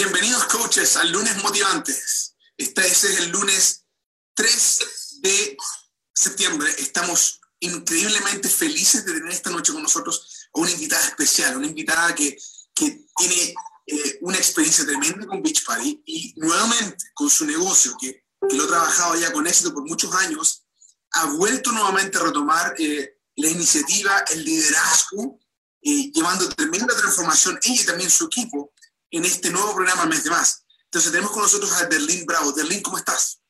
Bienvenidos coaches al lunes motivantes. Este es el lunes 3 de septiembre. Estamos increíblemente felices de tener esta noche con nosotros a una invitada especial, una invitada que, que tiene eh, una experiencia tremenda con Beach Party y nuevamente con su negocio, que, que, lo ha trabajado ya con éxito por muchos años, ha vuelto nuevamente a retomar eh, la iniciativa, el liderazgo, eh, llevando tremenda transformación ella y también su equipo en este nuevo programa Mes de Más. Entonces tenemos con nosotros a Derlín Bravo. Derlín, ¿cómo estás?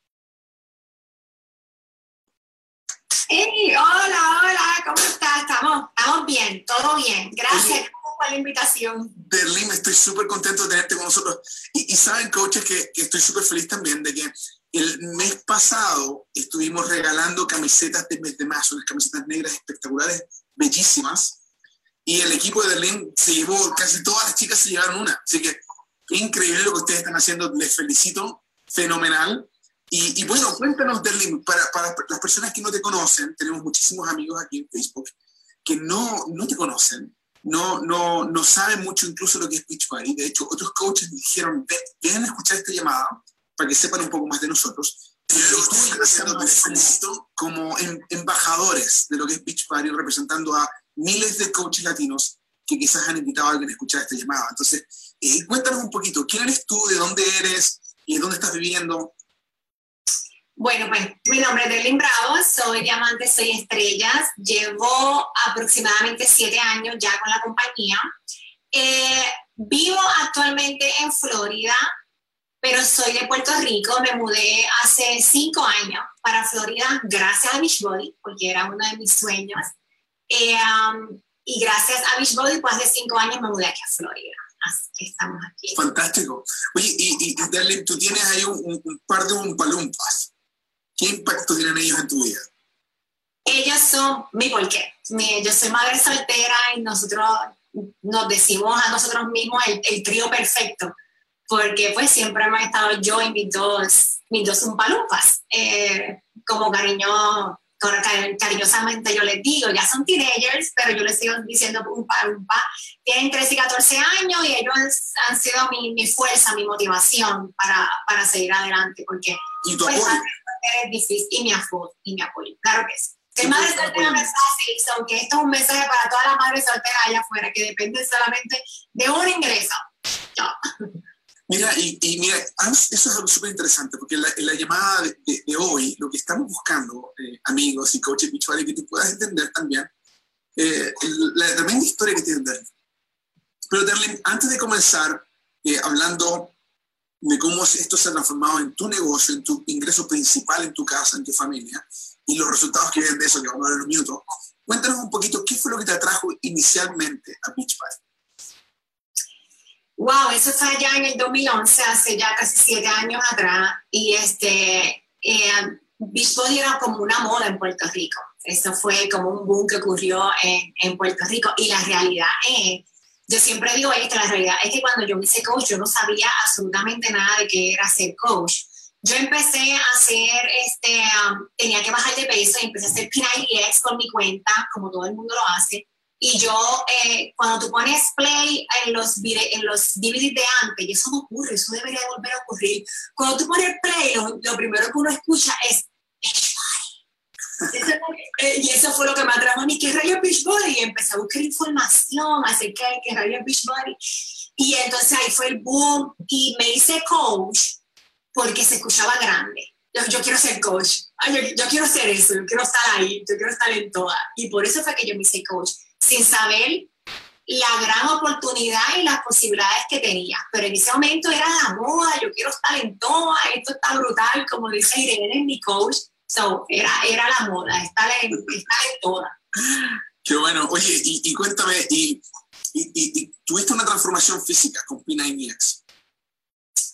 Hey, hola, hola, ¿cómo estás? Estamos, estamos bien, todo bien. Gracias por la invitación. Derlín, estoy súper contento de tenerte con nosotros. Y, saben, coaches, que, que estoy súper feliz también de que el mes pasado estuvimos regalando camisetas de mes de más, unas camisetas negras espectaculares, bellísimas y el equipo de Berlín se llevó, casi todas las chicas se llevaron una. Así que increíble lo que ustedes están haciendo, les felicito, fenomenal. Y, bueno, cuéntanos, Berlín, para, para, las personas que no te conocen, tenemos muchísimos amigos aquí en Facebook que no, no te conocen, no, no, no saben mucho incluso lo que es Beach Party. De hecho, otros coaches dijeron, ven a escuchar esta llamada para que sepan un poco más de nosotros. Pero tú haciendo, felicito como em, embajadores de lo que es Beach Party, representando a miles de coaches latinos que quizás han invitado a alguien a escuchar esta llamada. Entonces, eh, cuéntanos un poquito, ¿quién eres tú? ¿De dónde eres? ¿Y dónde estás viviendo? Bueno, pues mi nombre es Derlin Bravo, soy diamante, soy estrellas, llevo aproximadamente siete años ya con la compañía. Eh, vivo actualmente en Florida, pero soy de Puerto Rico, me mudé hace cinco años para Florida gracias a Beachbody, porque era uno de mis sueños. Eh, um, y gracias a Beachbody, pues hace cinco años me mudé aquí a Florida. Así que estamos aquí. Fantástico. Oye, y, y, tú tienes ahí un, par de umpalumpas. ¿Qué impacto tienen ellos en tu vida? Ellos son mi porqué. yo soy madre soltera y nosotros nos decimos a nosotros mismos el, el trío perfecto, porque pues siempre hemos estado yo y mis dos, mis dos umpalumpas, eh, como cariño cariñosamente yo les digo, ya son teenagers, pero yo les sigo diciendo un pa, un pa. Tienen 13 y 14 años y ellos han sido mi, mi fuerza, mi motivación para, para, seguir adelante, porque ¿Y tu pues, es difícil, y mi apoyo, y mi apoyo, claro que sí. Que madre soltera no es fácil, aunque esto es un mensaje para todas las madres solteras allá afuera, que dependen solamente de un ingreso. Chao. Mira, y, mira, eso es algo súper interesante, porque en la, llamada de, hoy, lo que estamos buscando, eh, amigos y coaches virtuales, que tú puedas entender también eh, la tremenda historia que tiene Derlin. Pero Derlin, antes de comenzar eh, hablando de cómo esto se ha transformado en tu negocio, en tu ingreso principal en tu casa, en tu familia, y los resultados que vienen de eso, que vamos a ver en un minuto, cuéntanos un poquito qué fue lo que te atrajo inicialmente a Beach Party. Wow, eso fue allá en el 2011, hace ya casi siete años atrás. Y este, eh, era como una moda en Puerto Rico. Eso fue como un boom que ocurrió en, en Puerto Rico. Y la realidad es, yo siempre digo esto, la realidad es que cuando yo me hice coach, yo no sabía absolutamente nada de qué era ser coach. Yo empecé a hacer, este, um, tenía que bajar de peso y empecé a hacer PNIX con mi cuenta, como todo el mundo lo hace. Y yo, eh, cuando tú pones play en los, en los DVDs de antes, y eso no ocurre, eso debería volver a ocurrir. Cuando tú pones play, lo, primero que uno escucha es eh, y eso fue lo que me atrajo a mí, ¿qué rayo Beachbody? Y empecé a buscar información acerca de qué rayo Beachbody. Y entonces ahí fue el boom y me hice coach porque se escuchaba grande. Yo, yo quiero ser coach, yo, yo, quiero ser eso, yo quiero estar ahí, yo quiero estar en toda. Y por eso fue que yo me hice coach sin saber la gran oportunidad y las posibilidades que tenía. Pero en ese momento era la moda, yo quiero estar en todo, esto está brutal, como dice Irene, mi coach. So, era, era la moda, estar en, estar en toda. Qué bueno. Oye, y, cuéntame, y, y, tuviste una transformación física con Pina y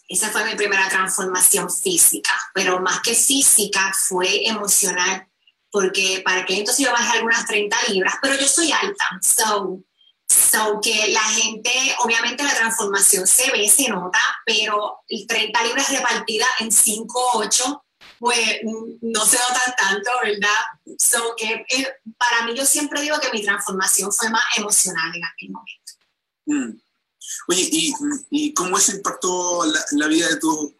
Esa fue mi primera transformación física, pero más que física fue emocional porque para que entonces yo bajé algunas 30 libras, pero yo soy alta, so, so que la gente, obviamente la transformación se ve, se nota, pero 30 libras repartidas en 5, 8, pues no se notan tanto, ¿verdad? So que eh, para mí yo siempre digo que mi transformación fue más emocional en aquel momento. Mm. Oye, ¿y, y cómo eso impactó la, la vida de tus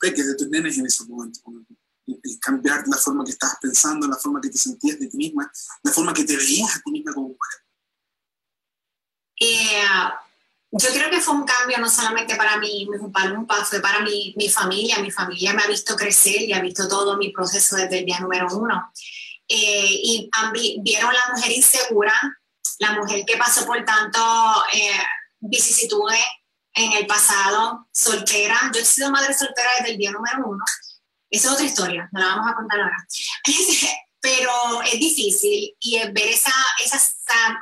peques, de tus nenes en ese momento? Cambiar la forma que estabas pensando, la forma que te sentías de ti misma, la forma que te veías a ti misma como mujer. Eh, yo creo que fue un cambio no solamente para mí, fue para mi, mi, familia. Mi familia me ha visto crecer y ha visto todo mi proceso desde el día número uno. Eh, y vieron la mujer insegura, la mujer que pasó por tanto eh, vicisitudes en el pasado, soltera. Yo he sido madre soltera desde el día número uno. Esa es otra historia, no la vamos a contar ahora. Pero es difícil y ver esa, esa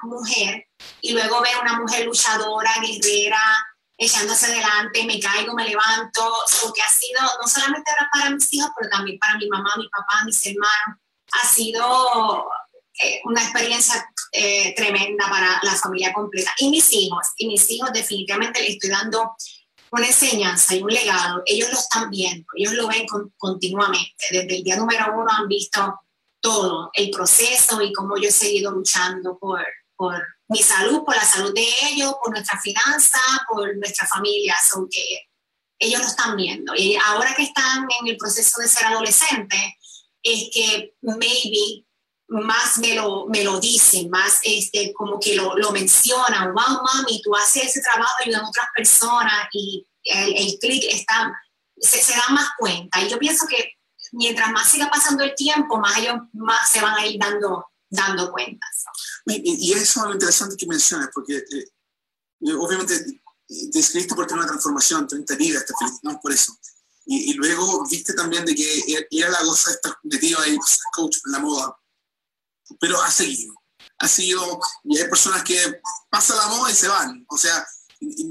mujer y luego ver una mujer luchadora, guerrera, echándose adelante, me caigo, me levanto, lo que ha sido no solamente para mis hijos, pero también para mi mamá, mi papá, mis hermanos, ha sido eh, una experiencia eh, tremenda para la familia completa. Y mis hijos, y mis hijos definitivamente les estoy dando una enseñanza y un legado. Ellos lo están viendo, ellos lo ven continuamente. Desde el día número uno han visto todo, el proceso y cómo yo he seguido luchando por, por mi salud, por la salud de ellos, por nuestra finanza, por nuestra familia, aunque ellos lo están viendo. Y ahora que están en el proceso de ser adolescentes, es que maybe más me lo, me lo dicen, más este, como que lo, lo mencionan, wow, mami, tú haces ese trabajo ayudando a otras personas y el, el clic está, se, se dan más cuenta. Y yo pienso que mientras más siga pasando el tiempo, más ellos más se van a ir dando, dando cuentas. Y, eso es lo interesante que mencionas, porque eh, eh, obviamente te escribiste por tener una transformación, 30 vidas, te felicitamos por eso. Y, luego viste también de que era la cosa de estar metido ahí, coach en la moda, pero ha seguido. Ha seguido, y hay personas que pasan la moda y se van, o sea,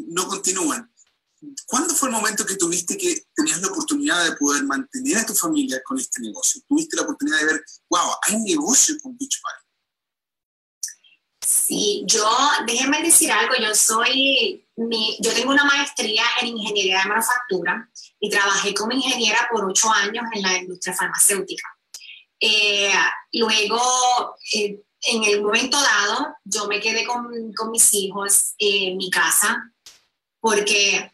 no continúan. ¿Cuándo fue el momento que tuviste que tenías la oportunidad de poder mantener a tu familia con este negocio? Tuviste la oportunidad de ver, wow, hay negocio con Beach Party. Sí, yo, déjenme decir algo, yo soy, mi, yo tengo una maestría en ingeniería de manufactura y trabajé como ingeniera por ocho años en la industria farmacéutica. Eh, luego, eh, en el momento dado, yo me quedé con, con mis hijos en mi casa porque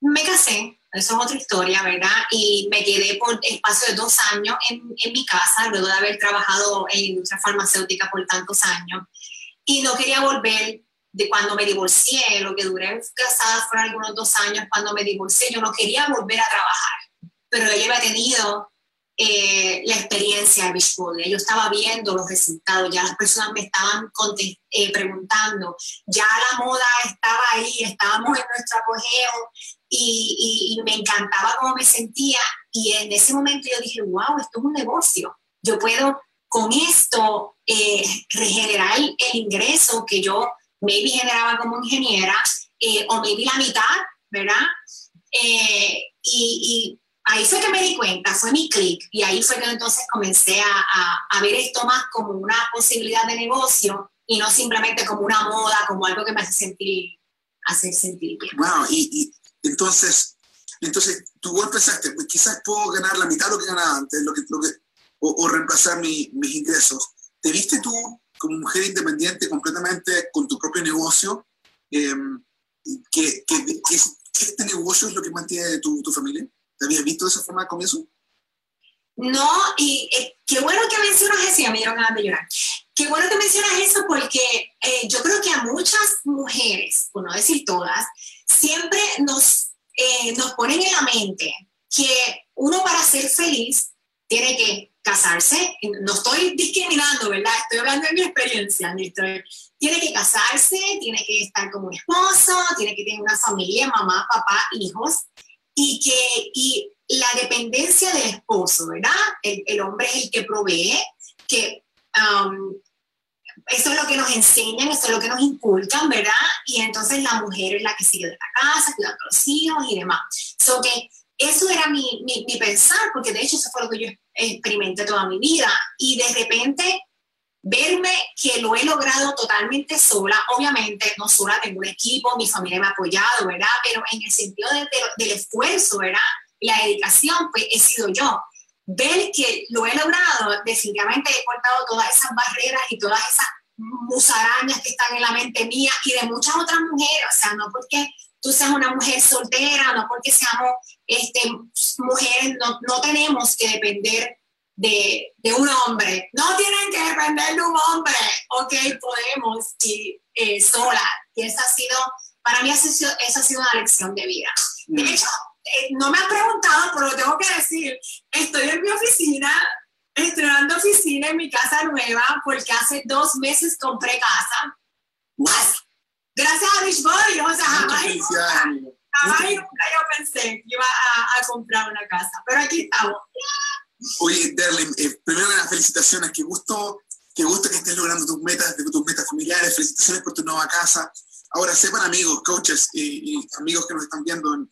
me casé, eso es otra historia, ¿verdad? Y me quedé por espacio de dos años en, en, mi casa, luego de haber trabajado en industria farmacéutica por tantos años. Y no quería volver de cuando me divorcié, lo que duré casada fueron algunos dos años, cuando me divorcié, yo no quería volver a trabajar, pero ella había tenido eh, la experiencia de Beach Yo estaba viendo los resultados, ya las personas me estaban eh, preguntando, ya la moda estaba ahí, estábamos en nuestro apogeo y, y, me encantaba cómo me sentía. Y en ese momento yo dije, wow, esto es un negocio. Yo puedo con esto eh, regenerar el ingreso que yo maybe generaba como ingeniera o maybe la mitad, ¿verdad? y, y ahí fue que me di cuenta, fue mi clic, y ahí fue que entonces comencé a, a, ver esto más como una posibilidad de negocio y no simplemente como una moda, como algo que me hace sentir, hace sentir bien. Wow, y, y entonces, entonces tú pensaste, pues quizás puedo ganar la mitad de lo que ganaba antes, lo que, lo que, o, o reemplazar mi, mis ingresos. ¿Te viste tú como mujer independiente completamente con tu propio negocio? Eh, que, que, que, este negocio es lo que mantiene tu, tu familia? ¿Te habías visto de esa forma al comienzo? No, y eh, qué bueno que mencionas eso, y me dieron ganas de llorar. Qué bueno que mencionas eso porque eh, yo creo que a muchas mujeres, por no decir todas, siempre nos, eh, nos ponen en la mente que uno para ser feliz tiene que casarse, no estoy discriminando, ¿verdad? Estoy hablando de mi experiencia, tiene que casarse, tiene que estar con un esposo, tiene que tener una familia, mamá, papá, hijos, y que y la dependencia del esposo, ¿verdad? El, el hombre es el que provee, que um, eso es lo que nos enseñan, eso es lo que nos inculcan, ¿verdad? Y entonces la mujer es la que sigue de la casa, cuidando a los hijos y demás. So que eso era mi, mi, mi pensar, porque de hecho eso fue lo que yo experimenté toda mi vida. Y de repente verme que lo he logrado totalmente sola, obviamente no sola, tengo un equipo, mi familia me ha apoyado, ¿verdad? Pero en el sentido de, del esfuerzo, ¿verdad? La dedicación, pues he sido yo. Ver que lo he logrado, definitivamente he cortado todas esas barreras y todas esas musarañas que están en la mente mía y de muchas otras mujeres, o sea, no porque tú seas una mujer soltera, no porque seamos este, mujeres, no, no tenemos que depender de, de, un hombre. No tienen que depender de un hombre, ok, podemos ir eh, sola. Y esa ha sido, para mí esa ha sido, una lección de vida. De mm. hecho, eh, no me has preguntado, pero lo tengo que decir, estoy en mi oficina, estrenando oficina en mi casa nueva, porque hace dos meses compré casa. Gracias a Beachbody, o sea, jamás, jamás nunca yo pensé que iba a, a comprar una casa, pero aquí estamos. Oye, Derlin, eh, primero las felicitaciones, qué gusto, qué gusto que estés logrando tus metas, tus metas familiares, felicitaciones por tu nueva casa. Ahora, sepan amigos, coaches y, amigos que nos están viendo en,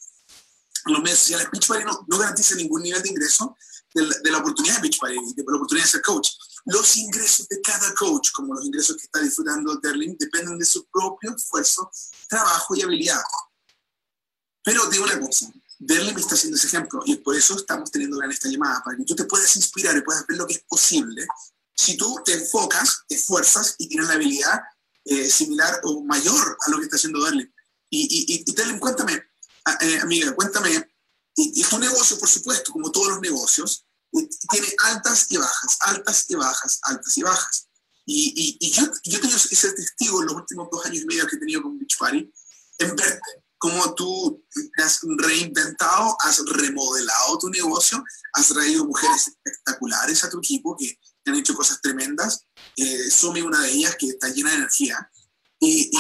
los medios sociales, Beachbody no, no, garantiza ningún nivel de ingreso de la, oportunidad de Beachbody, de la oportunidad de ser coach. Los ingresos de cada coach, como los ingresos que está disfrutando Derlin, dependen de su propio esfuerzo, trabajo y habilidad. Pero digo una cosa, Derlin me está haciendo ese ejemplo y por eso estamos teniendo en esta llamada, para que tú te puedas inspirar y puedas ver lo que es posible si tú te enfocas, te esfuerzas y tienes la habilidad eh, similar o mayor a lo que está haciendo Derlin. Y, y, y cuéntame, eh, amiga, cuéntame, y, y tu negocio, por supuesto, como todos los negocios, tiene altas y bajas, altas y bajas, altas y bajas. Y, yo, yo he tenido ese testigo en los últimos dos años y medio que he tenido con Beach Party, en verte cómo tú has reinventado, has remodelado tu negocio, has traído mujeres espectaculares a tu equipo que han hecho cosas tremendas. Eh, Sumi, una de ellas, que está llena de energía. Y, y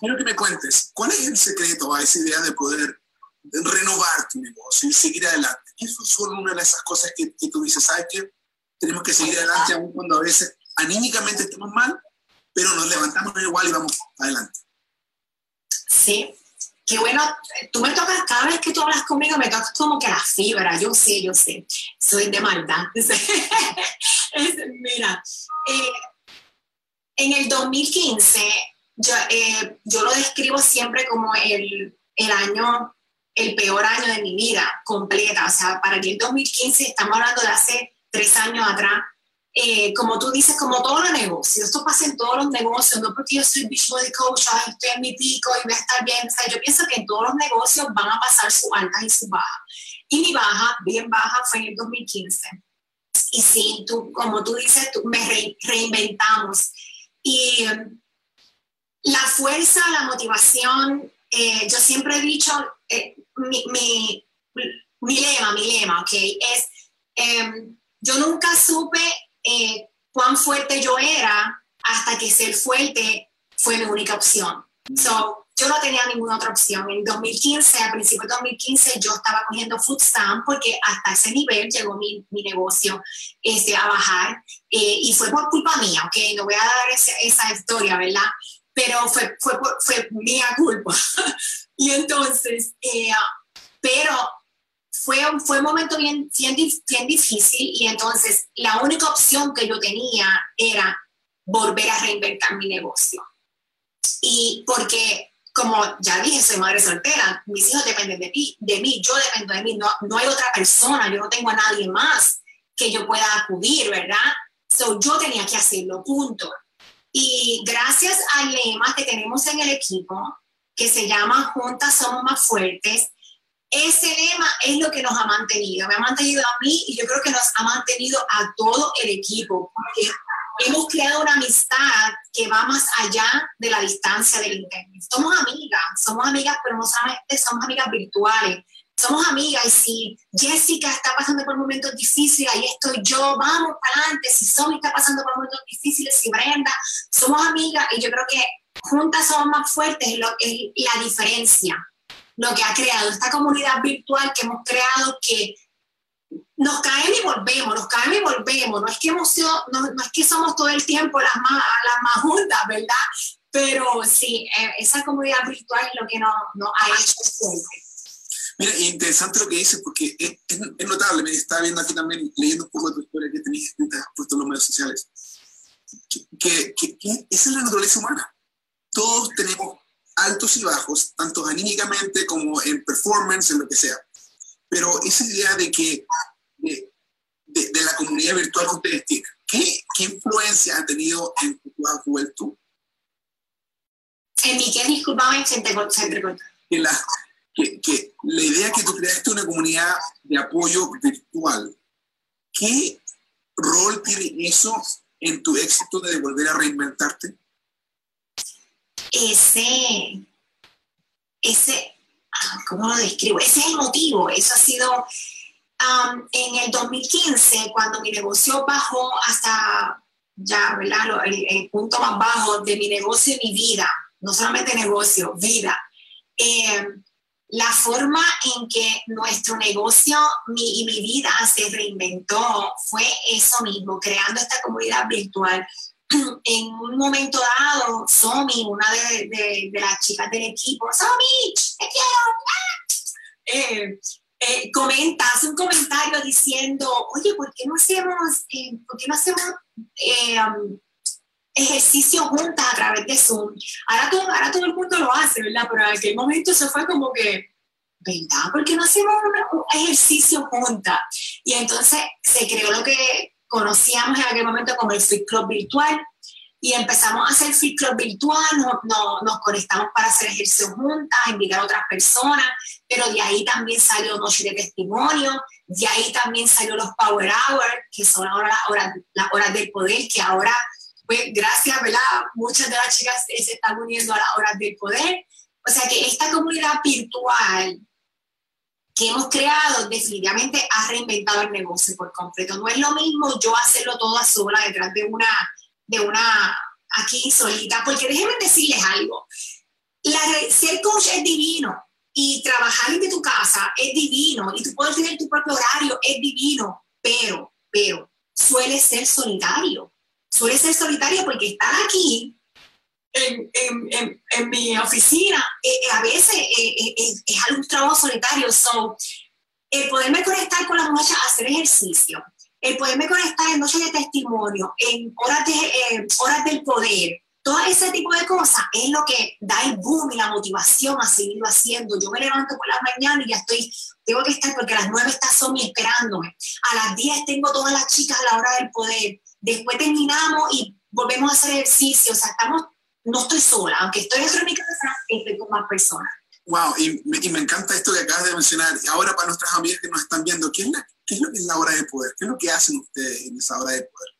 quiero que me cuentes, ¿cuál es el secreto a esa idea de poder renovar tu negocio y seguir adelante? Eso son una de esas cosas que, que tú dices, ¿sabes qué? Tenemos que seguir adelante aun cuando a veces anímicamente estemos mal, pero nos levantamos igual y vamos adelante. Sí, qué bueno, tú me tocas, cada vez que tú hablas conmigo, me tocas como que la fibra, yo sé, yo sé, soy de maldad. Mira, eh, en el 2015, yo, eh, yo, lo describo siempre como el, el, año, el peor año de mi vida completa, o sea, para mí el 2015, estamos hablando de hace tres años atrás, eh, como tú dices, como todos los negocios, esto pasa en todos los negocios, no porque yo soy de coach, estoy en mi pico y voy a estar bien, o sea, yo pienso que en todos los negocios van a pasar sus altas y sus bajas. Y mi baja, bien baja, fue en el 2015. Y sí, tú, como tú dices, tú, me reinventamos. Y la fuerza, la motivación, eh, yo siempre he dicho, eh, mi, mi, mi, lema, mi lema, ¿ok? Es, em, yo nunca supe eh, cuán fuerte yo era hasta que ser fuerte fue mi única opción. So, yo no tenía ninguna otra opción. En 2015, a principios de 2015, yo estaba cogiendo food stamp porque hasta ese nivel llegó mi, mi negocio este, a bajar eh, y fue por culpa mía, ¿ok? No voy a dar esa historia, ¿verdad? Pero fue, fue, fue mía culpa. y entonces, eh, pero fue, fue un momento bien, bien, bien difícil y entonces la única opción que yo tenía era volver a reinventar mi negocio. Y porque, como ya dije, soy madre soltera, mis hijos dependen de mí, de mí yo dependo de mí, no, no hay otra persona, yo no tengo a nadie más que yo pueda acudir, ¿verdad? So, yo tenía que hacerlo, punto. Y gracias al lema que tenemos en el equipo, que se llama Juntas Somos Más Fuertes, ese lema es lo que nos ha mantenido, me ha mantenido a mí y yo creo que nos ha mantenido a todo el equipo, porque hemos creado una amistad que va más allá de la distancia del internet. Somos amigas, somos amigas, pero no solamente somos amigas virtuales, somos amigas y si Jessica está pasando por momentos difíciles, ahí estoy yo, vamos para adelante, si Somi está pasando por momentos difíciles, si Brenda, somos amigas y yo creo que juntas somos más fuertes, es, la diferencia lo que ha creado, esta comunidad virtual que hemos creado que nos caemos y volvemos, nos caemos y volvemos, no es que, hemos sido, no, es que somos todo el tiempo las más, las más juntas, ¿verdad? Pero sí, eh, esa comunidad virtual es lo que nos, ha hecho fuerte. Mira, interesante lo que dices, porque es, es, notable, me estaba viendo aquí también, leyendo un poco de tu historia que tenías puesto en los medios sociales, que, que, que esa es la naturaleza humana. Todos tenemos altos y bajos, tanto anímicamente como en performance, en lo que sea. Pero esa idea de que, de, de, la comunidad virtual que ustedes tienen, ¿qué, qué influencia ha tenido en tu juventud? En mi que, disculpame, se, se que la, que, la idea que tú creaste una comunidad de apoyo virtual, ¿qué rol tiene eso en tu éxito de volver a reinventarte? Ese, ese, ah, ¿cómo lo describo? Ese es el motivo. Eso ha sido en el 2015, cuando mi negocio bajó hasta ya, ¿verdad? El, el, punto más bajo de mi negocio y mi vida, no solamente negocio, vida. Eh, la forma en que nuestro negocio mi, y mi vida se reinventó fue eso mismo, creando esta comunidad virtual. En un momento dado, Somi, una de, las chicas del equipo, Somi, te quiero, eh, eh, comenta, hace un comentario diciendo, oye, ¿por qué no hacemos, eh, ¿por qué no hacemos um, ejercicio juntas a través de Zoom. Ahora todo, ahora todo el mundo lo hace, ¿verdad? Pero en aquel momento eso fue como que, ¿verdad? ¿Por qué no hacemos un ejercicio juntas? Y entonces se creó lo que conocíamos en aquel momento como el Fit Club virtual y empezamos a hacer Fit Club virtual, nos, conectamos para hacer ejercicio juntas, invitar a otras personas, pero de ahí también salió Noche de Testimonio, de ahí también salió los Power Hours, que son ahora las horas, las horas del poder, que ahora pues gracias, ¿verdad? Muchas de las chicas se están uniendo a las horas del poder. O sea que esta comunidad virtual que hemos creado definitivamente ha reinventado el negocio por completo. No es lo mismo yo hacerlo todo a sola detrás de una, de una aquí solita, porque déjenme decirles algo. La, ser coach es divino y trabajar desde tu casa es divino y tú puedes tener tu propio horario es divino, pero, pero suele ser solitario suele ser solitario porque estar aquí en, en, en, mi oficina eh, eh, a veces eh, es algo un trabajo solitario. So, el poderme conectar con las muchachas hacer ejercicio, el poderme conectar en noches de testimonio, en horas, de, horas del poder, todo ese tipo de cosas es lo que da el boom y la motivación a seguirlo haciendo. Yo me levanto por la mañana y ya estoy, tengo que estar porque a las 9 está Somi esperándome. A las 10 tengo todas las chicas a la hora del poder después terminamos y volvemos a hacer ejercicio, o sea, estamos, no estoy sola, aunque estoy dentro de mi casa, estoy con más personas. Wow, y me, y me, encanta esto que acabas de mencionar. Ahora para nuestras amigas que nos están viendo, ¿qué es, la, ¿qué es lo que es la hora de poder? ¿Qué es lo que hacen ustedes en esa hora de poder?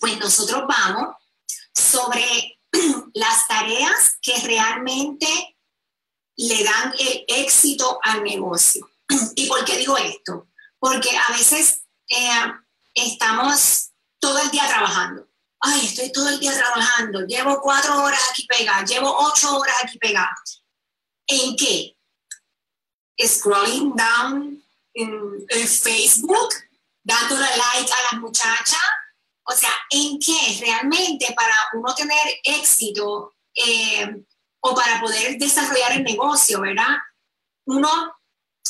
Pues nosotros vamos sobre las tareas que realmente le dan el éxito al negocio. ¿Y por qué digo esto? Porque a veces eh, estamos todo el día trabajando. Ay, estoy todo el día trabajando, llevo cuatro horas aquí pegada, llevo ocho horas aquí pegada. ¿En qué? Scrolling down en, Facebook, dándole like a las muchachas. O sea, ¿en qué realmente para uno tener éxito eh, o para poder desarrollar el negocio, ¿verdad? Uno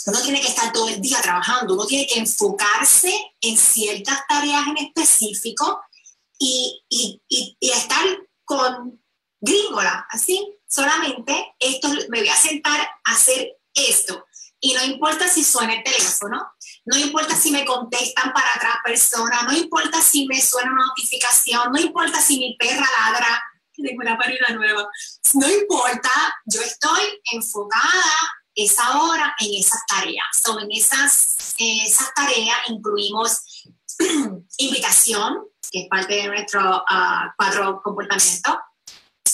uno tiene que estar todo el día trabajando, uno tiene que enfocarse en ciertas tareas en específico y, y, y, estar con gringola, así, solamente esto, me voy a sentar a hacer esto. Y no importa si suena el teléfono, no importa si me contestan para atrás personas, no importa si me suena una notificación, no importa si mi perra ladra, tengo una parida nueva, no importa, yo estoy enfocada esa hora en esas tareas. So, en esas, esas tareas incluimos invitación, que es parte de nuestro uh, cuadro comportamiento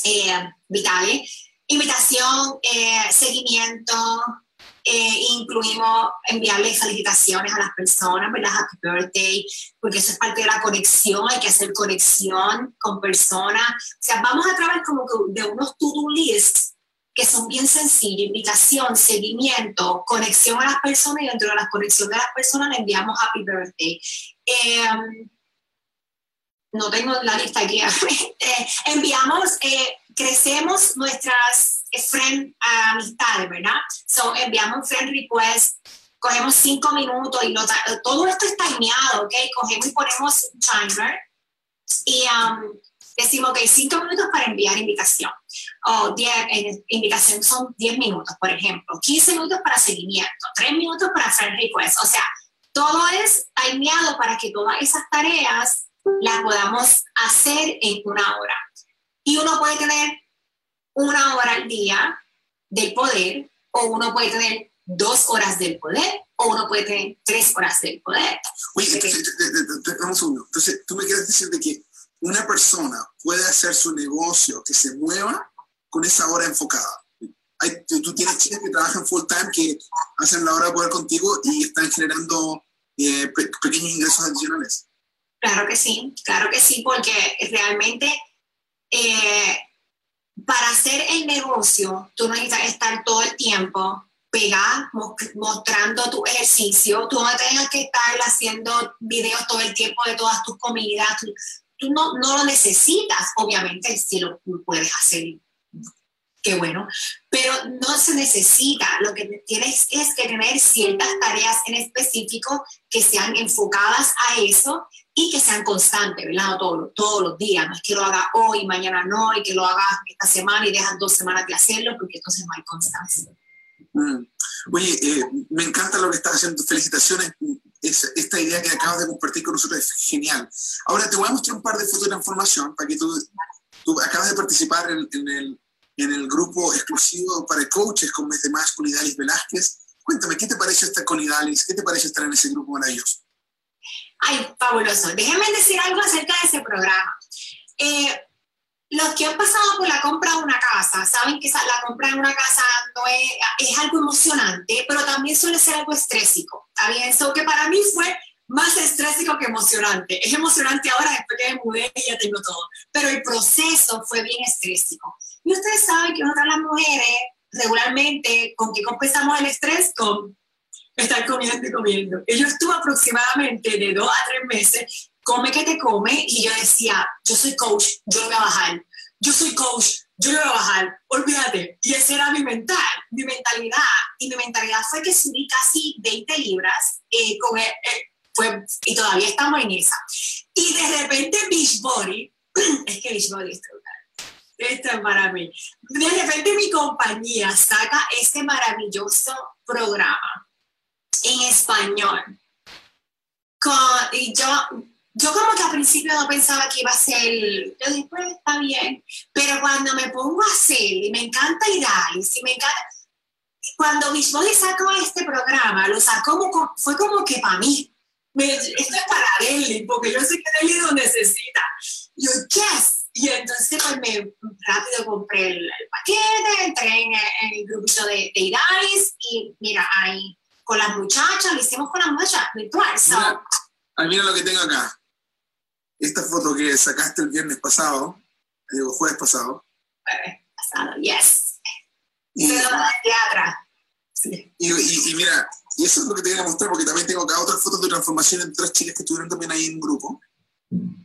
eh, vitales, invitación, eh, seguimiento, eh, incluimos enviarle felicitaciones a las personas, ¿verdad? Happy birthday, porque eso es parte de la conexión, hay que hacer conexión con personas. O sea, vamos a través como de unos to-do lists que son bien sencillos, invitación, seguimiento, conexión a las personas y dentro de la conexión de las personas le enviamos Happy Birthday. Em, no tengo la lista aquí. Eh, enviamos, eh, crecemos nuestras eh, friend amistades, ¿verdad? So, enviamos friend request, cogemos cinco minutos y todo esto es timeado, ¿ok? Cogemos y ponemos timer y um, decimos que hay cinco minutos para enviar invitación. O diez, invitación son 10 minutos, por ejemplo. 15 minutos para seguimiento, 3 minutos para hacer request. O sea, todo es alineado para que todas esas tareas las podamos hacer en una hora. Y uno puede tener una hora al día del poder o uno puede tener dos horas del poder o uno puede tener tres horas del poder. Oye, entonces, tú me quieres decir de que una persona puede hacer su negocio que se mueva con esa hora enfocada. Hay, tú tienes chicas que trabajan full time, que hacen la hora de poder contigo y están generando eh, pequeños ingresos adicionales. Claro que sí, claro que sí, porque realmente eh, para hacer el negocio tú necesitas estar todo el tiempo pegada, mostrando tu ejercicio, tú no tengas que estar haciendo videos todo el tiempo de todas tus comidas, tú, no, no, lo necesitas, obviamente si lo puedes hacer, qué bueno, pero no se necesita, lo que tienes es que tener ciertas tareas en específico que sean enfocadas a eso y que sean constantes, ¿verdad? Todos, todos los días, no es que lo haga hoy, mañana no, y que lo haga esta semana y dejas dos semanas de hacerlo, porque entonces no hay constancia. Mm. Oye, eh, me encanta lo que estás haciendo, felicitaciones, esta idea que acabas de compartir con nosotros es genial. Ahora te voy a mostrar un par de fotos de transformación para que tú, tú acabas de participar en, el, en el grupo exclusivo para coaches con Mes de Más con Idalis Velázquez. Cuéntame, ¿qué te parece estar con Idalis? ¿Qué te parece estar en ese grupo maravilloso? Ay, fabuloso. Déjenme decir algo acerca de ese programa. Eh, los que han pasado por la compra de una casa saben que la compra de una casa no es, es algo emocionante, pero también suele ser algo estrésico. ¿Está bien? Eso que para mí fue más estrésico que emocionante. Es emocionante ahora después que me mudé y ya tengo todo. Pero el proceso fue bien estrésico. Y ustedes saben que nosotras las mujeres regularmente, ¿con qué compensamos el estrés? Con estar comiendo y comiendo. Yo estuve aproximadamente de dos a tres meses, come que te come, y yo decía, yo soy coach, yo lo voy a bajar. Yo soy coach, yo lo voy a bajar. Olvídate. Y esa era mi mental, mi mentalidad. Y mi mentalidad fue que subí casi 20 libras eh, con eh, fue, y todavía estamos en esa. Y de repente Beachbody, es que Beachbody es esto es para mí. De repente mi compañía saca este maravilloso programa en español. y yo, yo como que al principio no pensaba que iba a ser, yo dije, pues está bien, pero cuando me pongo a hacer, y me encanta ir y me encanta, cuando Bisboli sacó este programa, lo sacó como, fue como que para mí, esto es para Deli, porque yo sé que Deli lo necesita. Yo, yes. Y entonces pues me rápido compré el, paquete, entré en, el grupito de, de y mira, ahí con las muchachas, lo hicimos con las muchachas virtual. So. Mira, mira lo que tengo acá. Esta foto que sacaste el viernes pasado, digo, jueves pasado. Jueves pasado, yes. Y, de atrás. Sí. Y, y, y, mira, y eso es lo que te quería mostrar, porque también tengo acá otras fotos de transformación de otras chicas que estuvieron también ahí en grupo.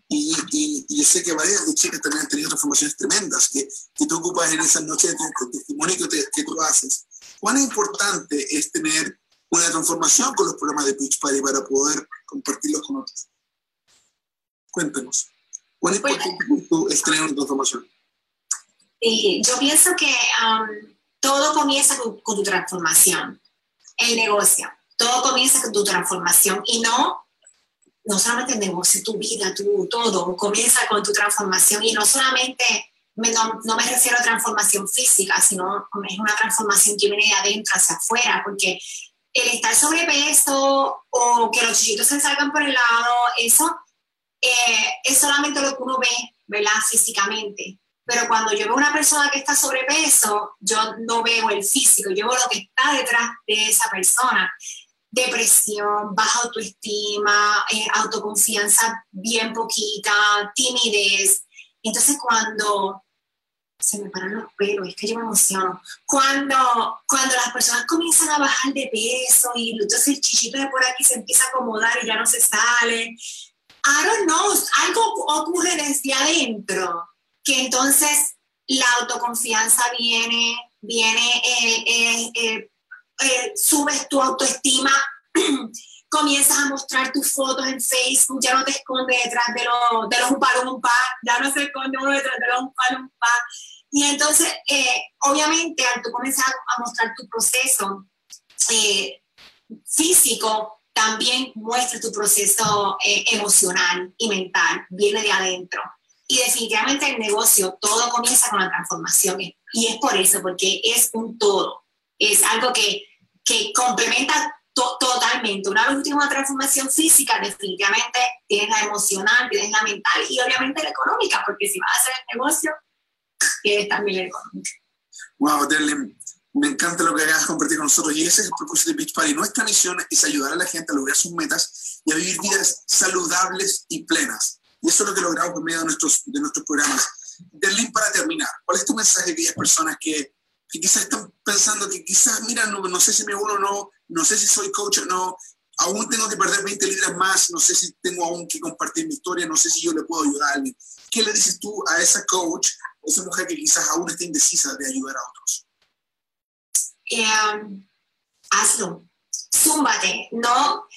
Y, y, yo sé que varias de chicas también han tenido transformaciones tremendas que, que tú ocupas en esas noches de testimonio que, que tú haces. ¿Cuán importante es tener una transformación con los programas de Pitch Party para poder compartirlos con otros. Cuéntanos, ¿cuál es tu estreno de transformación? Sí, yo pienso que um, todo comienza con, tu transformación, el negocio, todo comienza con tu transformación y no, no solamente el negocio, tu vida, tu todo, comienza con tu transformación. Y no solamente no, no, me refiero a transformación física, sino es una transformación que viene de adentro hacia afuera, porque el estar sobrepeso o que los chichitos se salgan por el lado, eso eh, es solamente lo que uno ve, ¿verdad? Físicamente. Pero cuando yo veo una persona que está sobrepeso, yo no veo el físico, yo veo lo que está detrás de esa persona. Depresión, baja autoestima, eh, autoconfianza bien poquita, timidez. Entonces cuando se me paran los pelos, es que yo me emociono. Cuando, cuando las personas comienzan a bajar de peso y entonces el chichito de por aquí se empieza a acomodar y ya no se sale, I don't know, algo ocurre desde adentro, que entonces la autoconfianza viene, viene, eh, eh, eh, subes tu autoestima, comienzas a mostrar tus fotos en Facebook, ya no te escondes detrás de los, de los ya no se esconde uno detrás de los umpa y entonces, eh, obviamente, al comenzar a mostrar tu proceso eh, físico, también muestra tu proceso eh, emocional y mental, viene de adentro. Y definitivamente el negocio, todo comienza con la transformación Y es por eso, porque es un todo. Es algo que, que complementa totalmente. Una vez una transformación física, definitivamente tienes la emocional, tienes la mental y obviamente la económica, porque si vas a hacer el negocio, tienes también la económica. Wow, Derlin, me encanta lo que hagas compartir con nosotros y ese es el propósito de Beach Party. Nuestra misión es ayudar a la gente a lograr sus metas y a vivir vidas saludables y plenas. Y eso es lo que logramos por medio de nuestros, de nuestros programas. Derlin, para terminar, ¿cuál es tu mensaje a aquellas personas que, que quizás están pensando que quizás, mira, no, no sé si me uno o no, no sé si soy coach o no, aún tengo que perder 20 libras más, no sé si tengo aún que compartir mi historia, no sé si yo le puedo ayudar a alguien. ¿Qué le dices tú a esa coach, a esa mujer que quizás aún está indecisa de ayudar a otros? Eh, hazlo, zúmbate, no.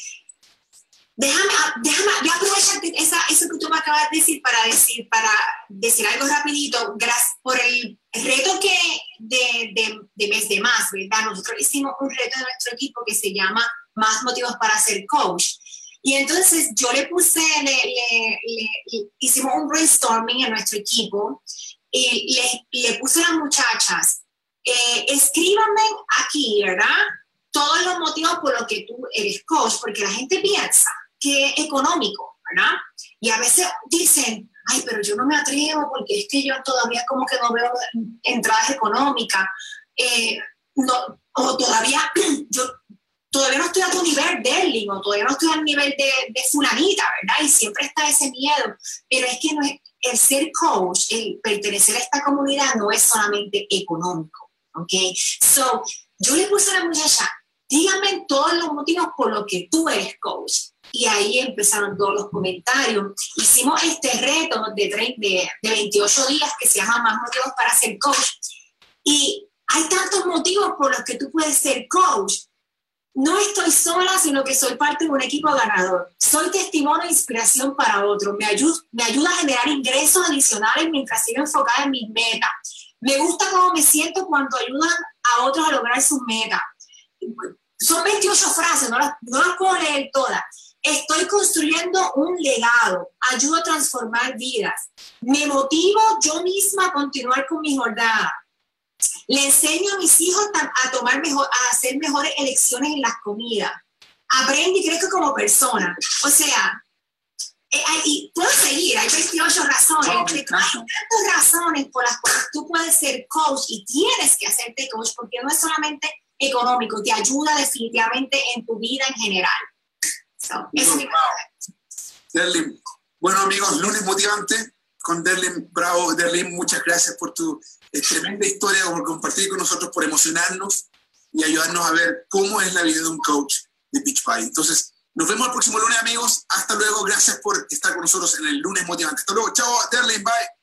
Déjame, déjame, voy a aprovechar esa, eso que tú me acabas de decir para decir, para decir algo rapidito, gracias por el reto que de, de, de mes de más, ¿verdad? Nosotros hicimos un reto de nuestro equipo que se llama Más motivos para ser coach. Y entonces yo le puse, le, le, hicimos un brainstorming en nuestro equipo y le, le puse a las muchachas, eh, escríbanme aquí, ¿verdad? Todos los motivos por los que tú eres coach, porque la gente piensa que es económico, ¿verdad? Y a veces dicen, ay, pero yo no me atrevo porque es que yo todavía como que no veo entradas económicas, eh, no, o todavía yo todavía no estoy a tu nivel de o todavía no estoy al nivel de, de fulanita, ¿verdad? Y siempre está ese miedo, pero es que no es, el ser coach, el pertenecer a esta comunidad no es solamente económico, ¿ok? So, yo le puse a la muchacha, díganme todos los motivos por los que tú eres coach. Y ahí empezaron todos los comentarios. Hicimos este reto de, de, de 28 días que se llama Más motivos para ser coach. Y hay tantos motivos por los que tú puedes ser coach no estoy sola, sino que soy parte de un equipo ganador. Soy testimonio e inspiración para otros. Me, me ayuda a generar ingresos adicionales mientras sigo enfocada en mis metas. Me gusta cómo me siento cuando ayudan a otros a lograr sus metas. Son 28 frases, no las, no las puedo leer todas. Estoy construyendo un legado, ayudo a transformar vidas. Me motivo yo misma a continuar con mi jornada le enseño a mis hijos a tomar mejor, a hacer mejores elecciones en las comidas. Aprende y crezco como persona. O sea, eh, y puedo seguir, hay 28 razones. hay tantas razones por las cuales tú puedes ser coach y tienes que hacerte coach porque no es solamente económico, te ayuda definitivamente en tu vida en general. So, eso Bueno amigos, lunes motivante con Derlin Bravo. Derlin, muchas gracias por tu tremenda historia, por compartir con nosotros, por emocionarnos y ayudarnos a ver cómo es la vida de un coach de Beach Party. Entonces, nos vemos el próximo lunes, amigos. Hasta luego. Gracias por estar con nosotros en el lunes motivante. Hasta luego. Chao, Derlin. Bye.